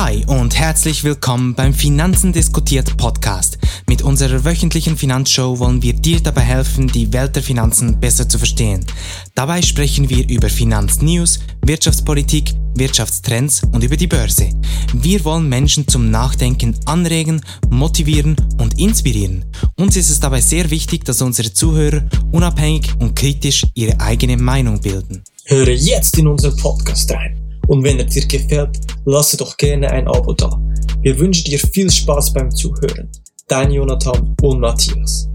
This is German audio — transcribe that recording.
Hi und herzlich willkommen beim Finanzen diskutiert Podcast. Mit unserer wöchentlichen Finanzshow wollen wir dir dabei helfen, die Welt der Finanzen besser zu verstehen. Dabei sprechen wir über Finanznews, Wirtschaftspolitik, Wirtschaftstrends und über die Börse. Wir wollen Menschen zum Nachdenken anregen, motivieren und inspirieren. Uns ist es dabei sehr wichtig, dass unsere Zuhörer unabhängig und kritisch ihre eigene Meinung bilden. Höre jetzt in unseren Podcast rein. Und wenn er dir gefällt, lasse doch gerne ein Abo da. Wir wünschen dir viel Spaß beim Zuhören. Dein Jonathan und Matthias.